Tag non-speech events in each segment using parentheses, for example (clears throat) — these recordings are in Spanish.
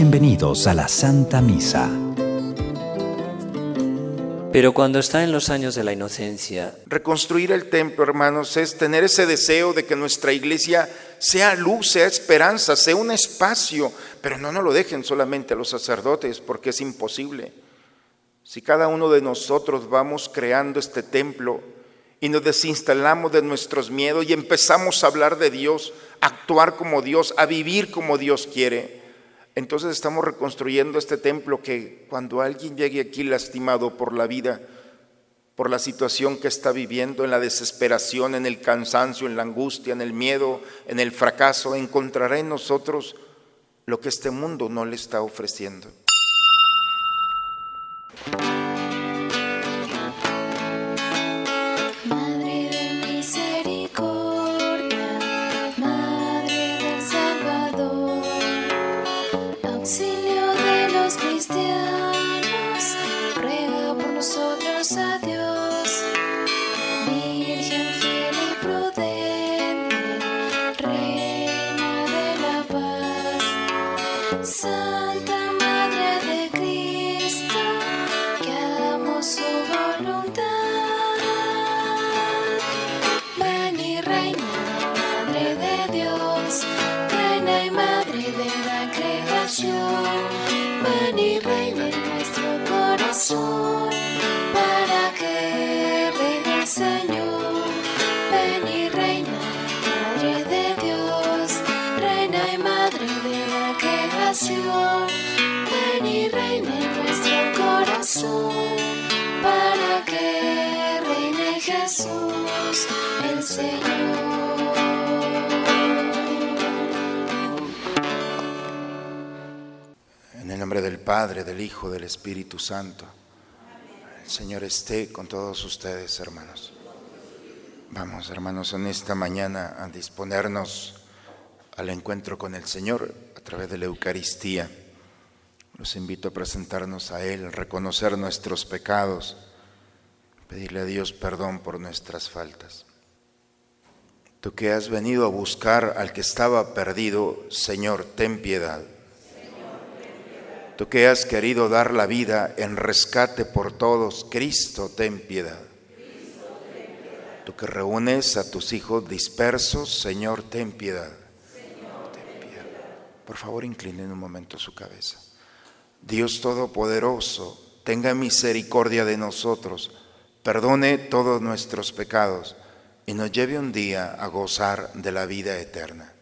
Bienvenidos a la Santa Misa. Pero cuando está en los años de la inocencia, Reconstruir el templo, hermanos, es tener ese deseo de que nuestra iglesia sea luz, sea esperanza, sea un espacio, pero no nos lo dejen solamente a los sacerdotes, porque es imposible. Si cada uno de nosotros vamos creando este templo y nos desinstalamos de nuestros miedos y empezamos a hablar de Dios, a actuar como Dios, a vivir como Dios quiere, entonces estamos reconstruyendo este templo que cuando alguien llegue aquí lastimado por la vida, por la situación que está viviendo, en la desesperación, en el cansancio, en la angustia, en el miedo, en el fracaso, encontrará en nosotros lo que este mundo no le está ofreciendo. De los Padre, del Hijo, del Espíritu Santo. El Señor esté con todos ustedes, hermanos. Vamos, hermanos, en esta mañana a disponernos al encuentro con el Señor a través de la Eucaristía. Los invito a presentarnos a Él, reconocer nuestros pecados, pedirle a Dios perdón por nuestras faltas. Tú que has venido a buscar al que estaba perdido, Señor, ten piedad. Tú que has querido dar la vida en rescate por todos, Cristo, ten piedad. Tú que reúnes a tus hijos dispersos, Señor, ten piedad. Ten piedad. Por favor, inclinen un momento su cabeza. Dios Todopoderoso, tenga misericordia de nosotros, perdone todos nuestros pecados y nos lleve un día a gozar de la vida eterna.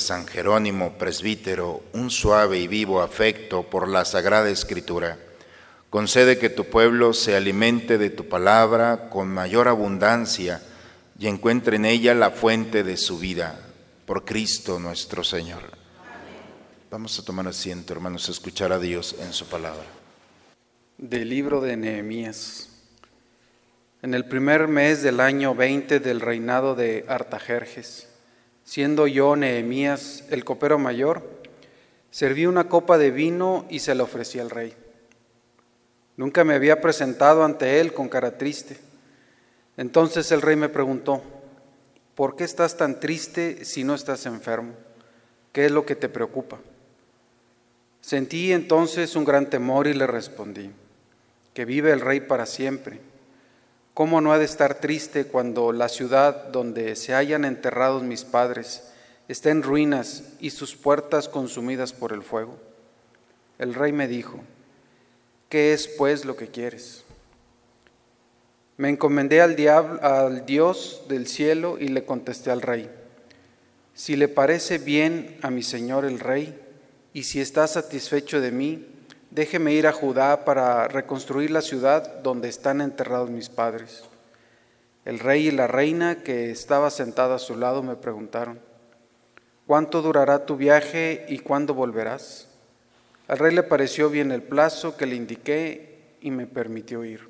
San Jerónimo, presbítero, un suave y vivo afecto por la Sagrada Escritura, concede que tu pueblo se alimente de tu palabra con mayor abundancia y encuentre en ella la fuente de su vida, por Cristo nuestro Señor. Vamos a tomar asiento, hermanos, a escuchar a Dios en su palabra. Del libro de Nehemías. En el primer mes del año 20 del reinado de Artajerjes, siendo yo Nehemías el copero mayor, serví una copa de vino y se la ofrecí al rey. Nunca me había presentado ante él con cara triste. Entonces el rey me preguntó, ¿por qué estás tan triste si no estás enfermo? ¿Qué es lo que te preocupa? Sentí entonces un gran temor y le respondí, que vive el rey para siempre. ¿Cómo no ha de estar triste cuando la ciudad donde se hayan enterrados mis padres está en ruinas y sus puertas consumidas por el fuego? El rey me dijo, ¿qué es pues lo que quieres? Me encomendé al, diablo, al Dios del cielo y le contesté al rey, si le parece bien a mi señor el rey, y si está satisfecho de mí, déjeme ir a Judá para reconstruir la ciudad donde están enterrados mis padres. El rey y la reina que estaba sentada a su lado me preguntaron, ¿cuánto durará tu viaje y cuándo volverás? Al rey le pareció bien el plazo que le indiqué y me permitió ir.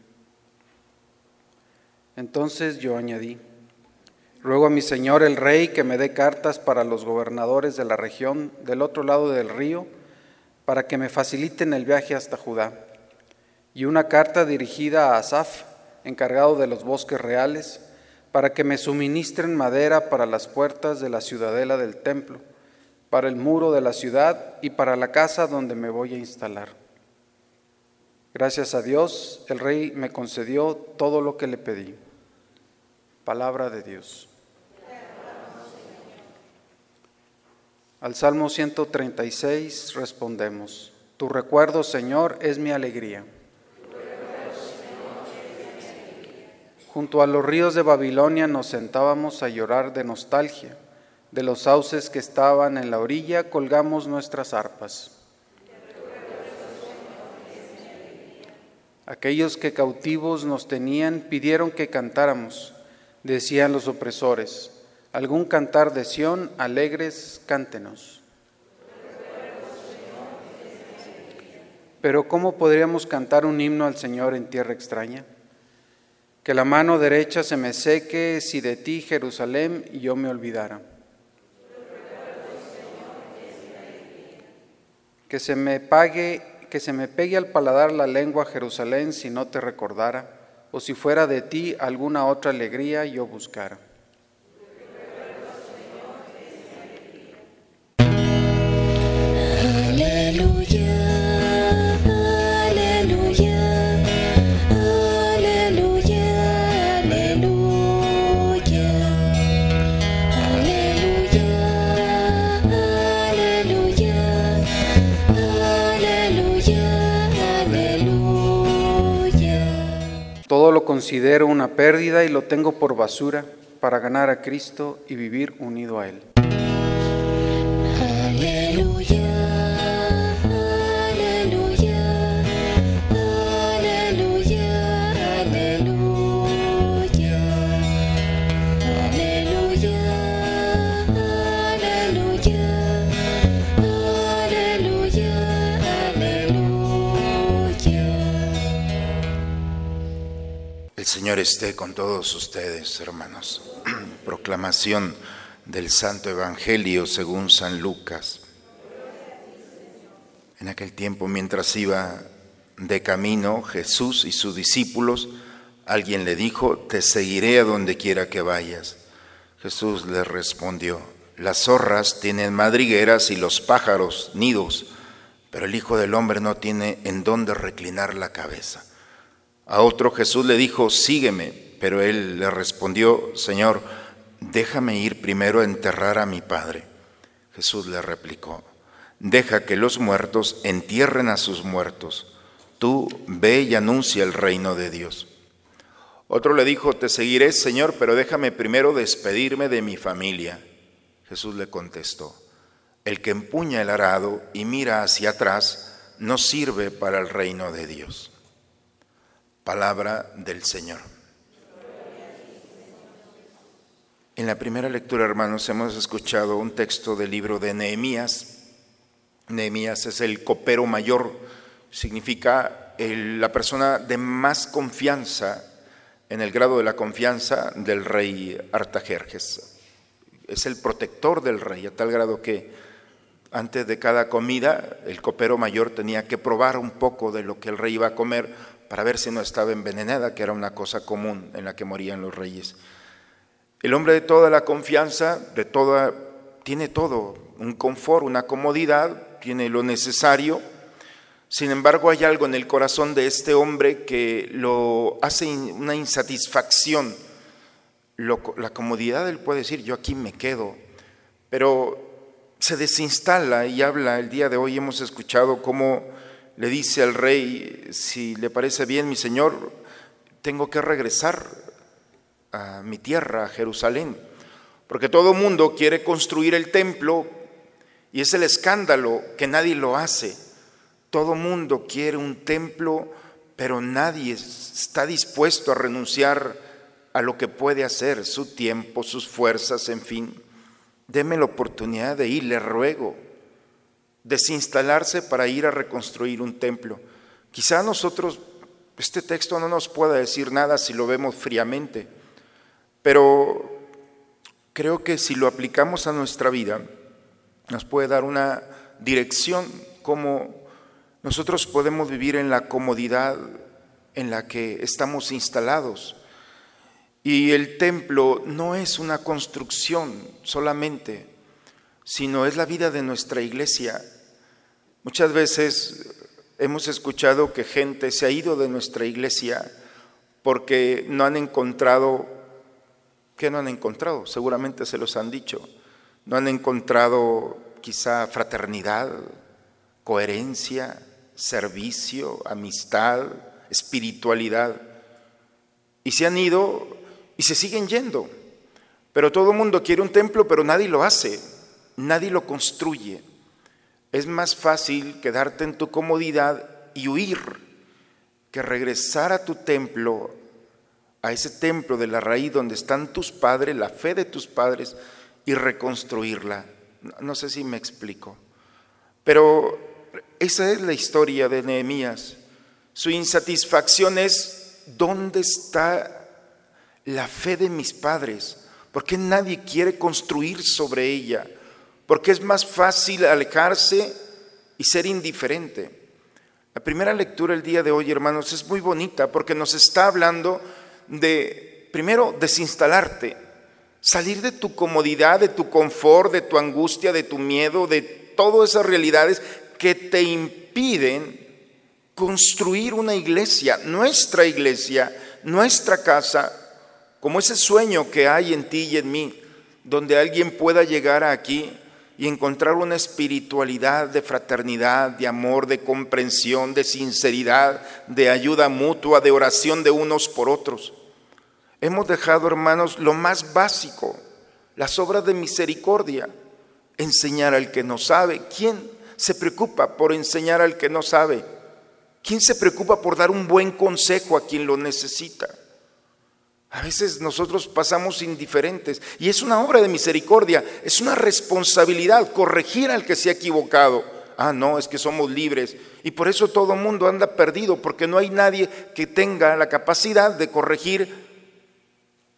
Entonces yo añadí, ruego a mi señor el rey que me dé cartas para los gobernadores de la región del otro lado del río, para que me faciliten el viaje hasta Judá, y una carta dirigida a Asaf, encargado de los bosques reales, para que me suministren madera para las puertas de la ciudadela del templo, para el muro de la ciudad y para la casa donde me voy a instalar. Gracias a Dios, el rey me concedió todo lo que le pedí. Palabra de Dios. Al Salmo 136 respondemos, Tu recuerdo, Señor, es mi alegría. Junto a los ríos de Babilonia nos sentábamos a llorar de nostalgia. De los sauces que estaban en la orilla colgamos nuestras arpas. Aquellos que cautivos nos tenían pidieron que cantáramos, decían los opresores. Algún cantar de Sión, alegres, cántenos. Pero ¿cómo podríamos cantar un himno al Señor en tierra extraña? Que la mano derecha se me seque si de ti, Jerusalén, yo me olvidara. Que se me pague, que se me pegue al paladar la lengua Jerusalén si no te recordara, o si fuera de ti alguna otra alegría yo buscara. Todo lo considero una pérdida y lo tengo por basura para ganar a Cristo y vivir unido a Él. Señor esté con todos ustedes, hermanos. (clears throat) Proclamación del Santo Evangelio según San Lucas. En aquel tiempo, mientras iba de camino Jesús y sus discípulos, alguien le dijo, te seguiré a donde quiera que vayas. Jesús le respondió, las zorras tienen madrigueras y los pájaros nidos, pero el Hijo del Hombre no tiene en dónde reclinar la cabeza. A otro Jesús le dijo, sígueme, pero él le respondió, Señor, déjame ir primero a enterrar a mi Padre. Jesús le replicó, deja que los muertos entierren a sus muertos. Tú ve y anuncia el reino de Dios. Otro le dijo, te seguiré, Señor, pero déjame primero despedirme de mi familia. Jesús le contestó, el que empuña el arado y mira hacia atrás no sirve para el reino de Dios. Palabra del Señor. En la primera lectura, hermanos, hemos escuchado un texto del libro de Nehemías. Nehemías es el copero mayor, significa el- la persona de más confianza, en el grado de la confianza del rey Artajerjes. Es el protector del rey, a tal grado que antes de cada comida el copero mayor tenía que probar un poco de lo que el rey iba a comer para ver si no estaba envenenada, que era una cosa común en la que morían los reyes. El hombre de toda la confianza, de toda, tiene todo, un confort, una comodidad, tiene lo necesario. Sin embargo, hay algo en el corazón de este hombre que lo hace una insatisfacción. La comodidad, él puede decir, yo aquí me quedo, pero se desinstala y habla. El día de hoy hemos escuchado cómo le dice al rey, si le parece bien, mi señor, tengo que regresar a mi tierra, a Jerusalén, porque todo mundo quiere construir el templo y es el escándalo que nadie lo hace. Todo mundo quiere un templo, pero nadie está dispuesto a renunciar a lo que puede hacer, su tiempo, sus fuerzas, en fin. Deme la oportunidad de ir, le ruego, desinstalarse para ir a reconstruir un templo. Quizá nosotros, este texto no nos pueda decir nada si lo vemos fríamente, pero creo que si lo aplicamos a nuestra vida, nos puede dar una dirección como nosotros podemos vivir en la comodidad en la que estamos instalados. Y el templo no es una construcción solamente, sino es la vida de nuestra iglesia. Muchas veces hemos escuchado que gente se ha ido de nuestra iglesia porque no han encontrado, ¿qué no han encontrado? Seguramente se los han dicho. No han encontrado quizá fraternidad, coherencia, servicio, amistad, espiritualidad. Y se han ido y se siguen yendo. Pero todo el mundo quiere un templo, pero nadie lo hace, nadie lo construye. Es más fácil quedarte en tu comodidad y huir que regresar a tu templo, a ese templo de la raíz donde están tus padres, la fe de tus padres, y reconstruirla. No sé si me explico. Pero esa es la historia de Nehemías. Su insatisfacción es, ¿dónde está la fe de mis padres? ¿Por qué nadie quiere construir sobre ella? Porque es más fácil alejarse y ser indiferente. La primera lectura el día de hoy, hermanos, es muy bonita porque nos está hablando de, primero, desinstalarte, salir de tu comodidad, de tu confort, de tu angustia, de tu miedo, de todas esas realidades que te impiden construir una iglesia, nuestra iglesia, nuestra casa, como ese sueño que hay en ti y en mí, donde alguien pueda llegar aquí y encontrar una espiritualidad de fraternidad, de amor, de comprensión, de sinceridad, de ayuda mutua, de oración de unos por otros. Hemos dejado, hermanos, lo más básico, las obras de misericordia, enseñar al que no sabe. ¿Quién se preocupa por enseñar al que no sabe? ¿Quién se preocupa por dar un buen consejo a quien lo necesita? A veces nosotros pasamos indiferentes y es una obra de misericordia, es una responsabilidad corregir al que se ha equivocado. Ah, no, es que somos libres y por eso todo el mundo anda perdido, porque no hay nadie que tenga la capacidad de corregir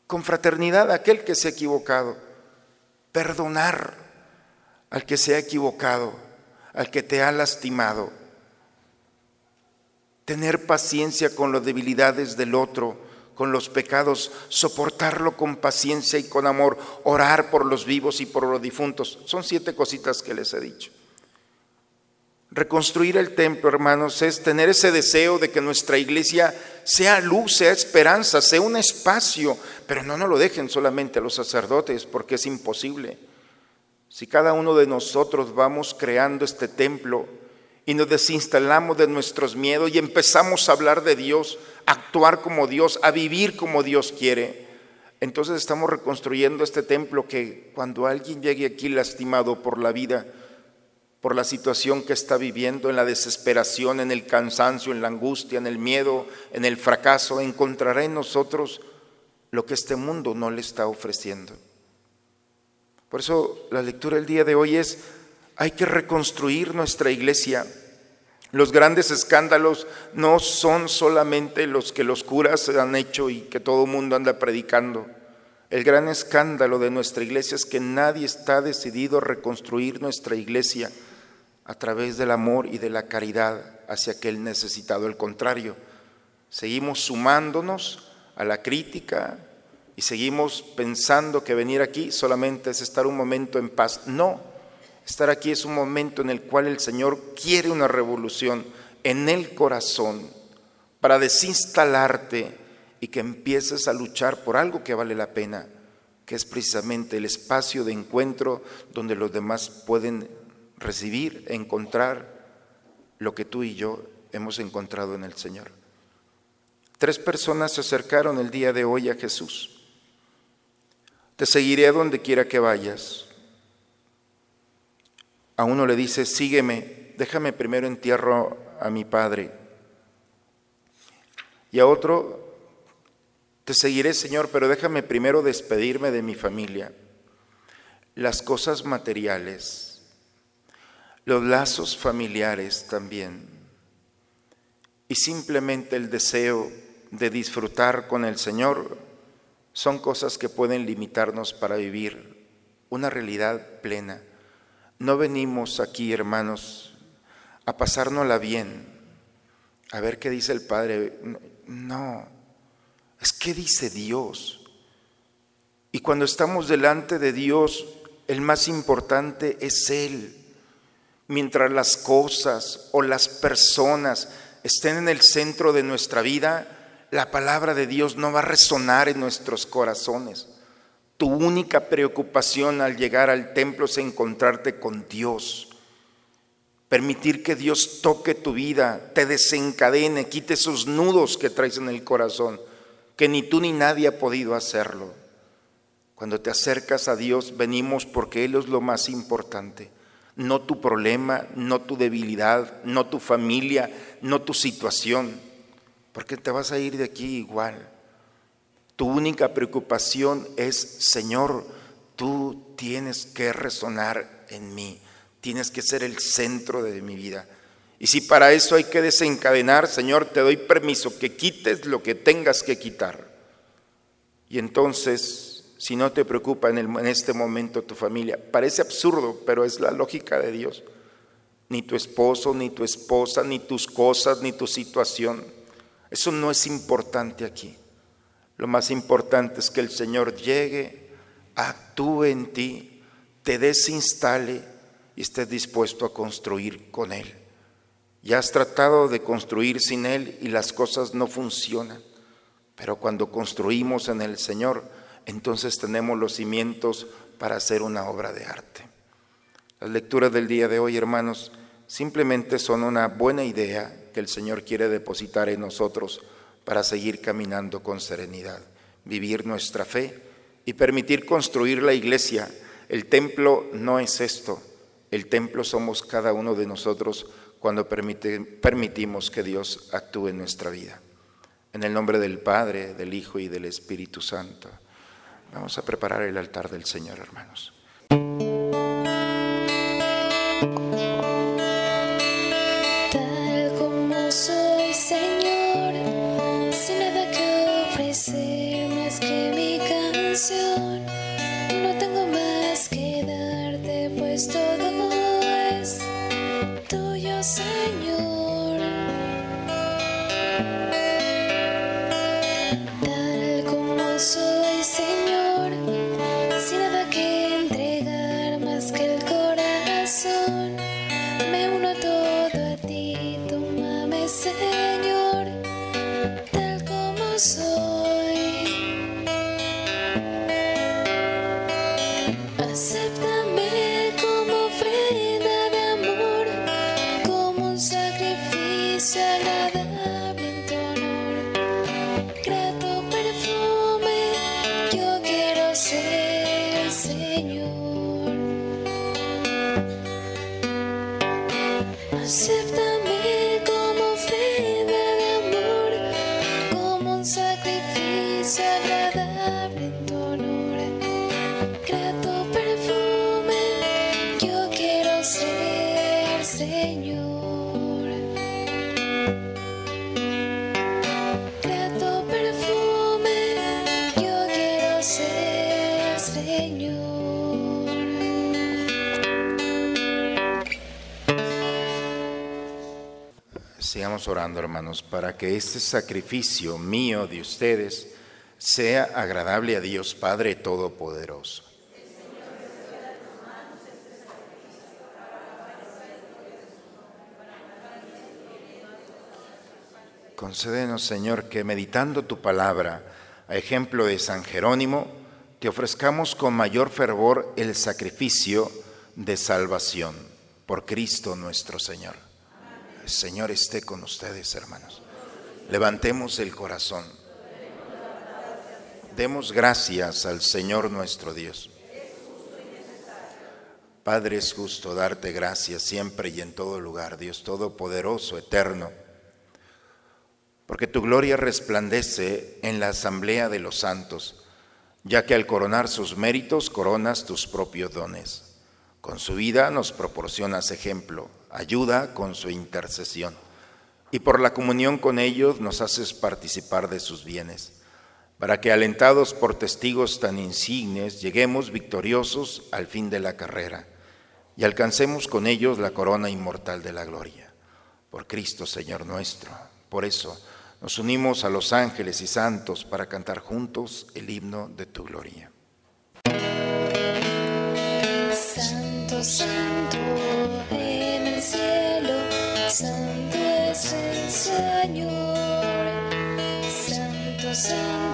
con fraternidad a aquel que se ha equivocado. Perdonar al que se ha equivocado, al que te ha lastimado. Tener paciencia con las debilidades del otro con los pecados, soportarlo con paciencia y con amor, orar por los vivos y por los difuntos. Son siete cositas que les he dicho. Reconstruir el templo, hermanos, es tener ese deseo de que nuestra iglesia sea luz, sea esperanza, sea un espacio, pero no nos lo dejen solamente a los sacerdotes, porque es imposible. Si cada uno de nosotros vamos creando este templo y nos desinstalamos de nuestros miedos y empezamos a hablar de Dios, actuar como Dios, a vivir como Dios quiere. Entonces estamos reconstruyendo este templo que cuando alguien llegue aquí lastimado por la vida, por la situación que está viviendo, en la desesperación, en el cansancio, en la angustia, en el miedo, en el fracaso, encontrará en nosotros lo que este mundo no le está ofreciendo. Por eso la lectura del día de hoy es, hay que reconstruir nuestra iglesia los grandes escándalos no son solamente los que los curas han hecho y que todo el mundo anda predicando. El gran escándalo de nuestra iglesia es que nadie está decidido a reconstruir nuestra iglesia a través del amor y de la caridad hacia aquel necesitado. Al contrario, seguimos sumándonos a la crítica y seguimos pensando que venir aquí solamente es estar un momento en paz. No, Estar aquí es un momento en el cual el Señor quiere una revolución en el corazón para desinstalarte y que empieces a luchar por algo que vale la pena, que es precisamente el espacio de encuentro donde los demás pueden recibir, encontrar lo que tú y yo hemos encontrado en el Señor. Tres personas se acercaron el día de hoy a Jesús. Te seguiré a donde quiera que vayas. A uno le dice, sígueme, déjame primero entierro a mi padre. Y a otro, te seguiré Señor, pero déjame primero despedirme de mi familia. Las cosas materiales, los lazos familiares también, y simplemente el deseo de disfrutar con el Señor son cosas que pueden limitarnos para vivir una realidad plena. No venimos aquí, hermanos, a pasárnosla bien, a ver qué dice el Padre. No, es qué dice Dios. Y cuando estamos delante de Dios, el más importante es Él. Mientras las cosas o las personas estén en el centro de nuestra vida, la palabra de Dios no va a resonar en nuestros corazones. Tu única preocupación al llegar al templo es encontrarte con Dios. Permitir que Dios toque tu vida, te desencadene, quite esos nudos que traes en el corazón, que ni tú ni nadie ha podido hacerlo. Cuando te acercas a Dios, venimos porque Él es lo más importante. No tu problema, no tu debilidad, no tu familia, no tu situación, porque te vas a ir de aquí igual. Tu única preocupación es, Señor, tú tienes que resonar en mí, tienes que ser el centro de mi vida. Y si para eso hay que desencadenar, Señor, te doy permiso que quites lo que tengas que quitar. Y entonces, si no te preocupa en, en este momento tu familia, parece absurdo, pero es la lógica de Dios. Ni tu esposo, ni tu esposa, ni tus cosas, ni tu situación. Eso no es importante aquí. Lo más importante es que el Señor llegue, actúe en ti, te desinstale y estés dispuesto a construir con Él. Ya has tratado de construir sin Él y las cosas no funcionan, pero cuando construimos en el Señor, entonces tenemos los cimientos para hacer una obra de arte. Las lecturas del día de hoy, hermanos, simplemente son una buena idea que el Señor quiere depositar en nosotros para seguir caminando con serenidad, vivir nuestra fe y permitir construir la iglesia. El templo no es esto, el templo somos cada uno de nosotros cuando permitimos que Dios actúe en nuestra vida. En el nombre del Padre, del Hijo y del Espíritu Santo. Vamos a preparar el altar del Señor, hermanos. Orando, hermanos, para que este sacrificio mío de ustedes sea agradable a Dios Padre Todopoderoso. Concédenos, Señor, que meditando tu palabra, a ejemplo de San Jerónimo, te ofrezcamos con mayor fervor el sacrificio de salvación por Cristo nuestro Señor. Señor esté con ustedes, hermanos. Levantemos el corazón. Demos gracias al Señor nuestro Dios. Padre, es justo darte gracias siempre y en todo lugar, Dios Todopoderoso, eterno, porque tu gloria resplandece en la asamblea de los santos, ya que al coronar sus méritos coronas tus propios dones. Con su vida nos proporcionas ejemplo, ayuda con su intercesión, y por la comunión con ellos nos haces participar de sus bienes para que alentados por testigos tan insignes lleguemos victoriosos al fin de la carrera y alcancemos con ellos la corona inmortal de la gloria. Por Cristo, Señor nuestro. Por eso nos unimos a los ángeles y santos para cantar juntos el himno de tu gloria. Santo, santo Señor. Santo, santo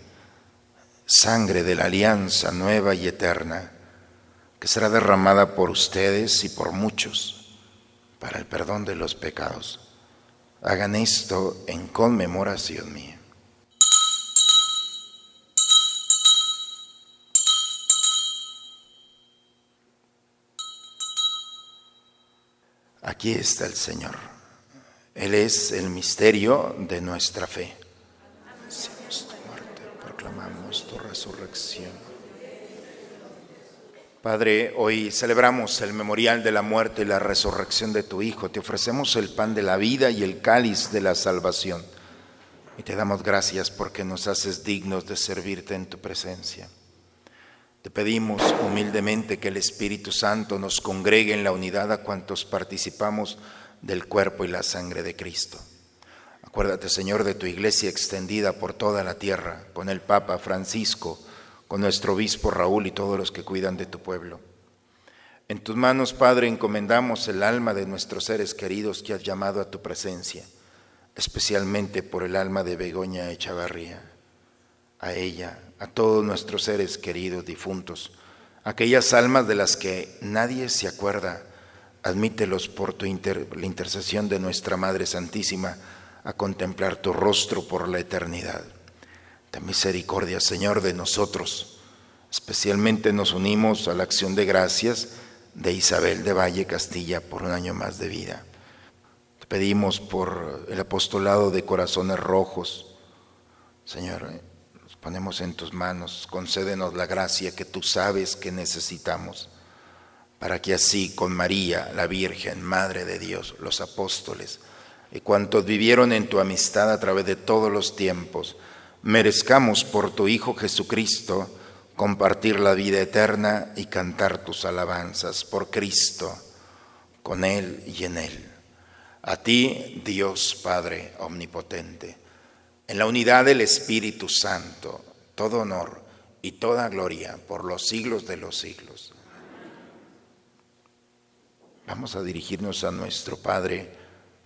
sangre de la alianza nueva y eterna, que será derramada por ustedes y por muchos para el perdón de los pecados. Hagan esto en conmemoración mía. Aquí está el Señor. Él es el misterio de nuestra fe. Proclamamos tu resurrección. Padre, hoy celebramos el memorial de la muerte y la resurrección de tu Hijo. Te ofrecemos el pan de la vida y el cáliz de la salvación. Y te damos gracias porque nos haces dignos de servirte en tu presencia. Te pedimos humildemente que el Espíritu Santo nos congregue en la unidad a cuantos participamos del cuerpo y la sangre de Cristo. Acuérdate, Señor, de tu iglesia extendida por toda la tierra, con el Papa Francisco, con nuestro obispo Raúl y todos los que cuidan de tu pueblo. En tus manos, Padre, encomendamos el alma de nuestros seres queridos que has llamado a tu presencia, especialmente por el alma de Begoña Echavarría. A ella, a todos nuestros seres queridos difuntos, aquellas almas de las que nadie se acuerda, admítelos por tu la intercesión de nuestra Madre Santísima a contemplar tu rostro por la eternidad. Ten misericordia, Señor, de nosotros. Especialmente nos unimos a la acción de gracias de Isabel de Valle Castilla por un año más de vida. Te pedimos por el apostolado de corazones rojos. Señor, nos ponemos en tus manos, concédenos la gracia que tú sabes que necesitamos, para que así con María, la Virgen, Madre de Dios, los apóstoles y cuantos vivieron en tu amistad a través de todos los tiempos, merezcamos por tu Hijo Jesucristo compartir la vida eterna y cantar tus alabanzas por Cristo, con Él y en Él. A ti, Dios Padre Omnipotente, en la unidad del Espíritu Santo, todo honor y toda gloria por los siglos de los siglos. Vamos a dirigirnos a nuestro Padre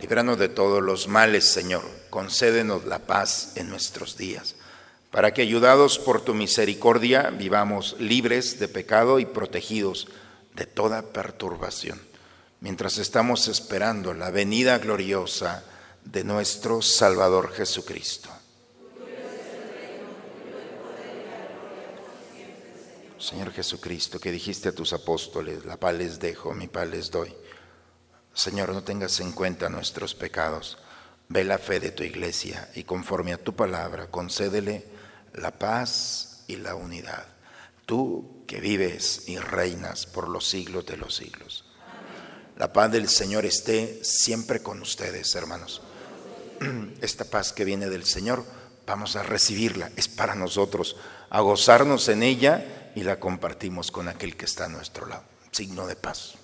Líbranos de todos los males, Señor. Concédenos la paz en nuestros días, para que, ayudados por tu misericordia, vivamos libres de pecado y protegidos de toda perturbación, mientras estamos esperando la venida gloriosa de nuestro Salvador Jesucristo. Señor Jesucristo, que dijiste a tus apóstoles, la paz les dejo, mi paz les doy. Señor, no tengas en cuenta nuestros pecados. Ve la fe de tu iglesia y conforme a tu palabra, concédele la paz y la unidad. Tú que vives y reinas por los siglos de los siglos. La paz del Señor esté siempre con ustedes, hermanos. (clears throat) Esta paz que viene del Señor, vamos a recibirla, es para nosotros, a gozarnos en ella y la compartimos con aquel que está a nuestro lado. Signo de paz.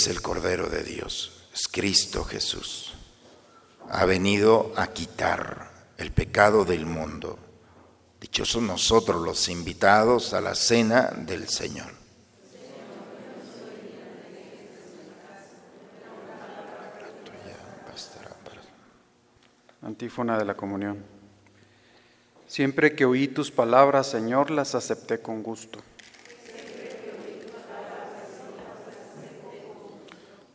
Es el Cordero de Dios, es Cristo Jesús. Ha venido a quitar el pecado del mundo. Dichosos nosotros los invitados a la cena del Señor. Antífona de la comunión. Siempre que oí tus palabras, Señor, las acepté con gusto.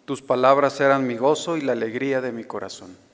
Tus palabras eran mi gozo y la alegría de mi corazón.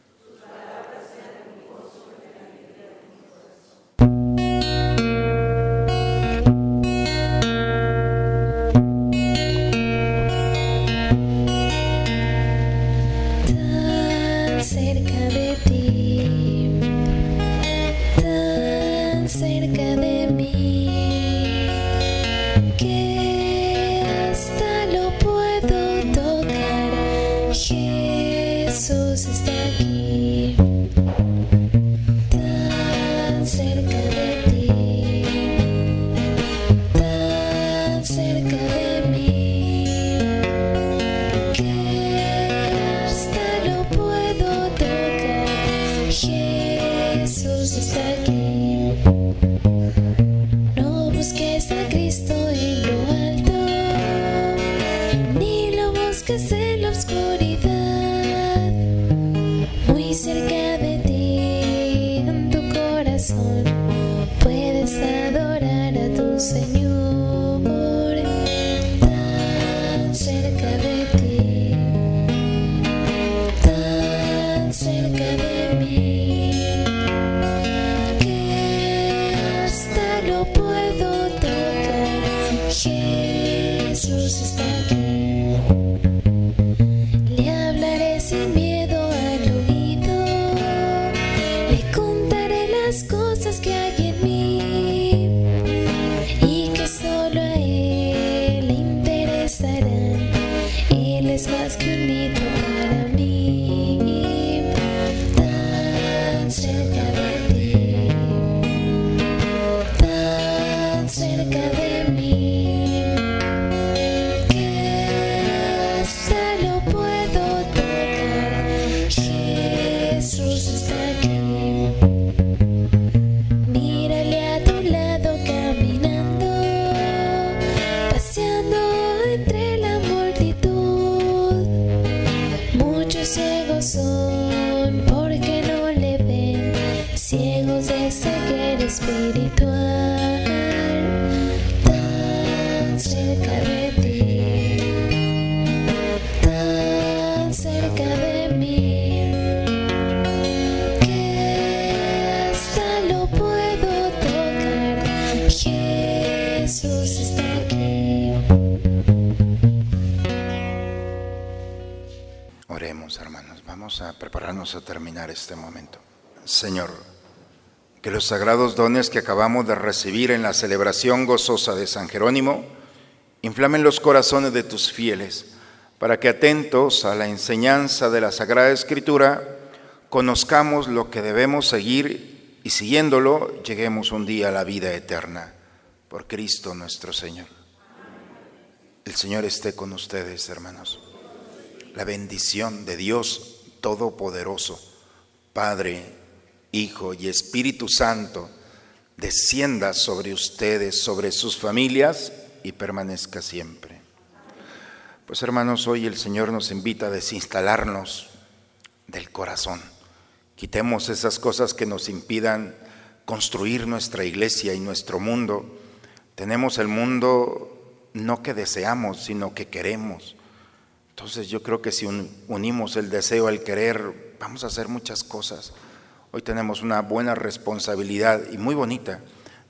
Sagrados dones que acabamos de recibir en la celebración gozosa de San Jerónimo inflamen los corazones de tus fieles, para que atentos a la enseñanza de la Sagrada Escritura, conozcamos lo que debemos seguir y siguiéndolo lleguemos un día a la vida eterna. Por Cristo nuestro Señor. El Señor esté con ustedes, hermanos la bendición de Dios Todopoderoso, Padre, Hijo y Espíritu Santo, descienda sobre ustedes, sobre sus familias y permanezca siempre. Pues hermanos, hoy el Señor nos invita a desinstalarnos del corazón. Quitemos esas cosas que nos impidan construir nuestra iglesia y nuestro mundo. Tenemos el mundo no que deseamos, sino que queremos. Entonces yo creo que si unimos el deseo al querer, vamos a hacer muchas cosas. Hoy tenemos una buena responsabilidad y muy bonita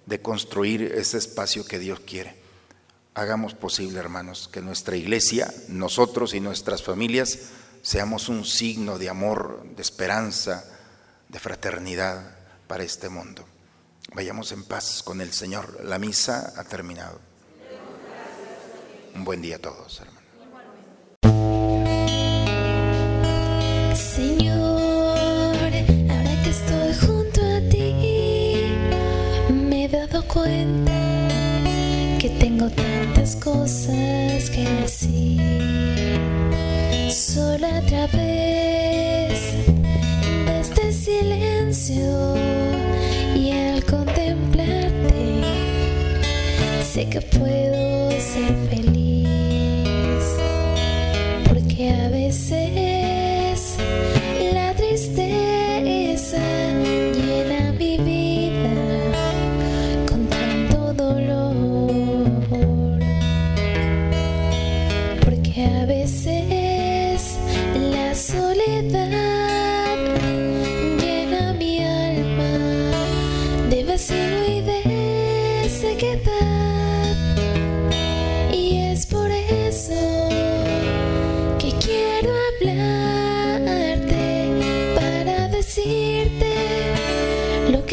de construir ese espacio que Dios quiere. Hagamos posible, hermanos, que nuestra iglesia, nosotros y nuestras familias, seamos un signo de amor, de esperanza, de fraternidad para este mundo. Vayamos en paz con el Señor. La misa ha terminado. Un buen día a todos, hermanos. Señor, que tengo tantas cosas que decir. Solo a través de este silencio y al contemplarte, sé que puedo ser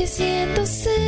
siento ser.